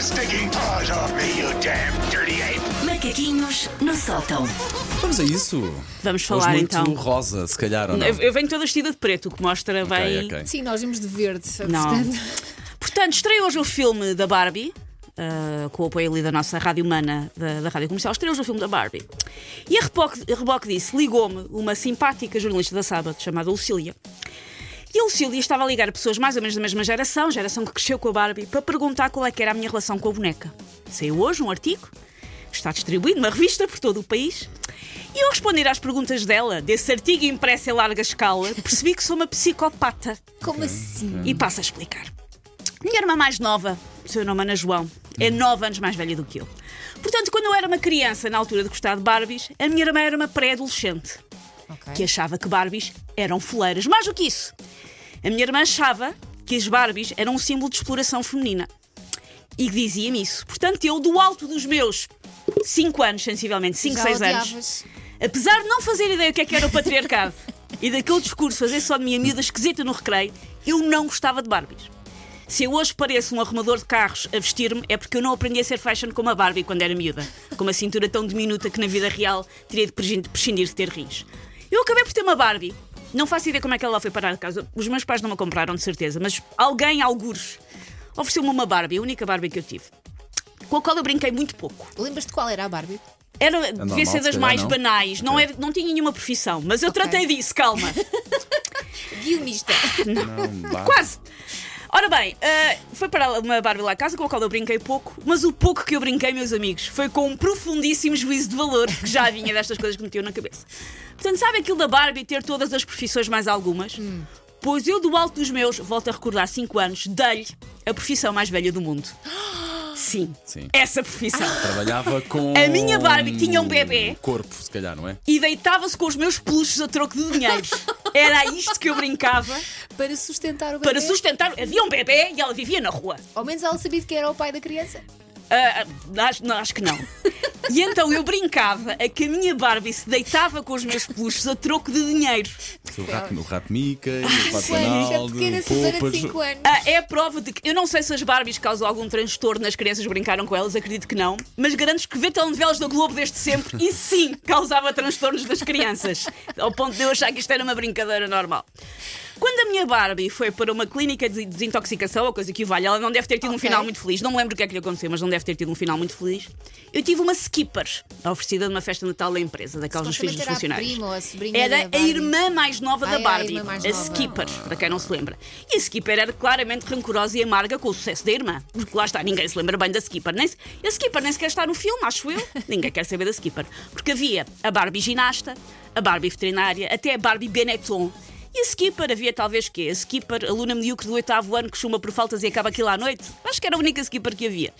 your stinking paws off me, you damn dirty ape! Macaquinhos no sótão. Vamos a isso. Vamos Hoje falar muito então. rosa, se calhar, ou não? Eu, eu venho toda vestida de preto, o que mostra bem. Ok, ok. Sim, nós vimos de verde. Não. Portanto, Portanto, estreia hoje o filme da Barbie. ah, com o apoio ali da nossa rádio humana da, da rádio comercial, estreia hoje o filme da Barbie. E a reboque, a reboque disso, ligou-me uma simpática jornalista da Sábado chamada Lucília. E a Lucília estava a ligar a pessoas mais ou menos da mesma geração, geração que cresceu com a Barbie, para perguntar qual é que era a minha relação com a boneca. Saiu hoje um artigo, está distribuído numa revista por todo o país. E eu a responder às perguntas dela, desse artigo impresso em larga escala, percebi que sou uma psicopata. como assim? E passo a explicar. Minha irmã mais nova, seu nome é Ana João, é nove anos mais velha do que eu. Portanto, quando eu era uma criança, na altura de gostar de Barbies, a minha irmã era uma pré-adolescente Ok. que achava que Barbies eram foleiras. Mais do que isso, a minha irmã achava que as Barbies eram um símbolo de exploração feminina. E dizia-me isso. Portanto, eu, do alto dos meus 5 anos, sensivelmente, 5, Já 6 anos, apesar de não fazer ideia o que é que era o patriarcado e daquele discurso fazer só de mim a miúda esquisita no recreio, eu não gostava de Barbies. Se eu hoje pareço um arrumador de carros a vestir-me, é porque eu não aprendi a ser fashion como a Barbie quando era miúda, com uma cintura tão diminuta que na vida real teria de prescin- prescindir de ter rins. Eu acabei por ter uma Barbie. Não faço ideia como é que ela foi parar a casa. Os meus pais não me a compraram, de certeza, mas alguém, algures, ofereceu-me uma Barbie, a única Barbie que eu tive, com a qual eu brinquei muito pouco. Lembras-te qual era a Barbie? Era, devia normal, ser se das mais não? banais, não, era, não tinha nenhuma profissão, mas eu Ok. tratei disso, calma. Guionista. Não, vá. Quase. Ora bem, eh, foi para uma Barbie lá a casa com a qual eu brinquei pouco, mas o pouco que eu brinquei, meus amigos, foi com um profundíssimo juízo de valor que já vinha destas coisas que metiam na cabeça. Portanto, sabe aquilo da Barbie ter todas as profissões mais algumas? Pois eu, do alto dos meus, volto a recordar 5 anos, dei-lhe a profissão mais velha do mundo. Sim, Sim. essa profissão. Trabalhava com. A minha Barbie tinha um bebê. Corpo, se calhar, não é? E deitava-se com os meus peluches a troco de dinheiro. Era isto que eu brincava Para sustentar o bebê. para sustentar. Havia um bebê e ela vivia na rua. Ao menos ela sabia que era o pai da criança. Ah, acho, não, acho que não. E então eu brincava a que a minha Barbie se deitava com os meus peluches a troco de dinheiro. O rato, o rato Mica, o pato Donald, Susana de Poupas. 5 anos. Ah, é a prova de que. Eu não sei se as Barbies causam algum transtorno nas crianças que brincaram com elas, acredito que não. Mas garanto que ver telenovelas da Globo desde sempre, e sim, causava transtornos nas crianças. Ao ponto de eu achar que isto era uma brincadeira normal. Quando a minha Barbie foi para uma clínica de desintoxicação, a coisa que vale, ela não deve ter tido um Ok. final muito feliz. Não me lembro o que é que lhe aconteceu, mas não deve ter tido um final muito feliz. Eu tive uma skipper oferecida numa festa de Natal da empresa, daquelas dos filhos dos a funcionários. ou a sobrinha Era a irmã mais nova Ah, da a Barbie, a nova. Skipper, para quem não se lembra. E a Skipper era claramente rancorosa e amarga com o sucesso da irmã. Porque lá está, ninguém se lembra bem da Skipper. Nem se... A Skipper nem sequer está no filme, acho eu. ninguém quer saber da Skipper. Porque havia a Barbie ginasta, a Barbie veterinária, até a Barbie Benetton. E a Skipper havia talvez quê? A Skipper, aluna medíocre do oitavo ano que chuma por faltas e acaba aquilo à noite? Acho que era a única Skipper que havia.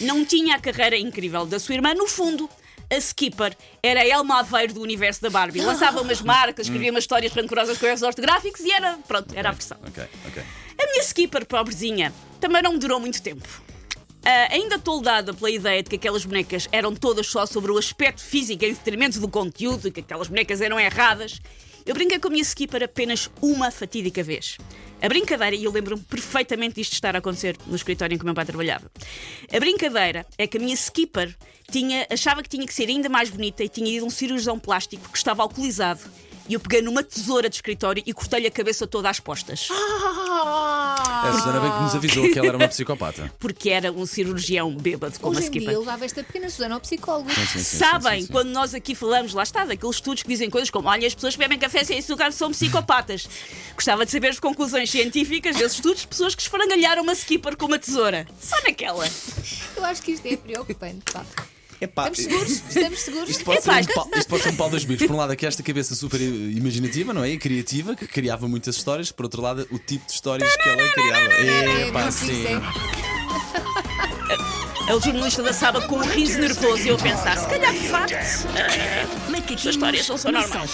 Não tinha a carreira incrível da sua irmã, no fundo. A Skipper era a Elma Aveiro do universo da Barbie. Lançava umas marcas, escrevia umas histórias rancorosas com erros ortográficos e era, pronto, era a versão. Ok, ok. A minha Skipper, pobrezinha, também não me durou muito tempo. Ah, ainda toldada pela ideia de que aquelas bonecas eram todas só sobre o aspecto físico em detrimento do conteúdo e que aquelas bonecas eram erradas, eu brinquei com a minha Skipper apenas uma fatídica vez. A brincadeira, e eu lembro-me perfeitamente disto estar a acontecer no escritório em que o meu pai trabalhava. A brincadeira é que a minha Skipper tinha, achava que tinha que ser ainda mais bonita e tinha ido a um cirurgião plástico que estava alcoolizado. E eu peguei numa tesoura de escritório e cortei-lhe a cabeça toda às postas. A Susana bem que nos avisou que ela era uma psicopata. porque era um cirurgião bêbado como a Hoje em dia Skipper. levava esta pequena Susana ao psicólogo. Sim, sim, sim, Sabem, sim, sim. quando nós aqui falamos, lá está, daqueles estudos que dizem coisas como: olha, as pessoas que bebem café sem açúcar são psicopatas. Gostava de saber as conclusões científicas desses estudos de pessoas que esfrangalharam uma skipper com uma tesoura. Só naquela. Eu acho que isto é preocupante. Pá. Epá, Estamos seguros? Estamos seguros? Isto pode, ser Epá, um pau, isto pode ser um pau dos bicos. Por um lado, aqui esta cabeça super imaginativa, não é? E criativa, que criava muitas histórias. Por outro lado, o tipo de histórias que ela criava. É, Epá, sim. É o jornalista da Saba com um riso nervoso e eu pensar: se calhar de facto, as histórias não são no normais.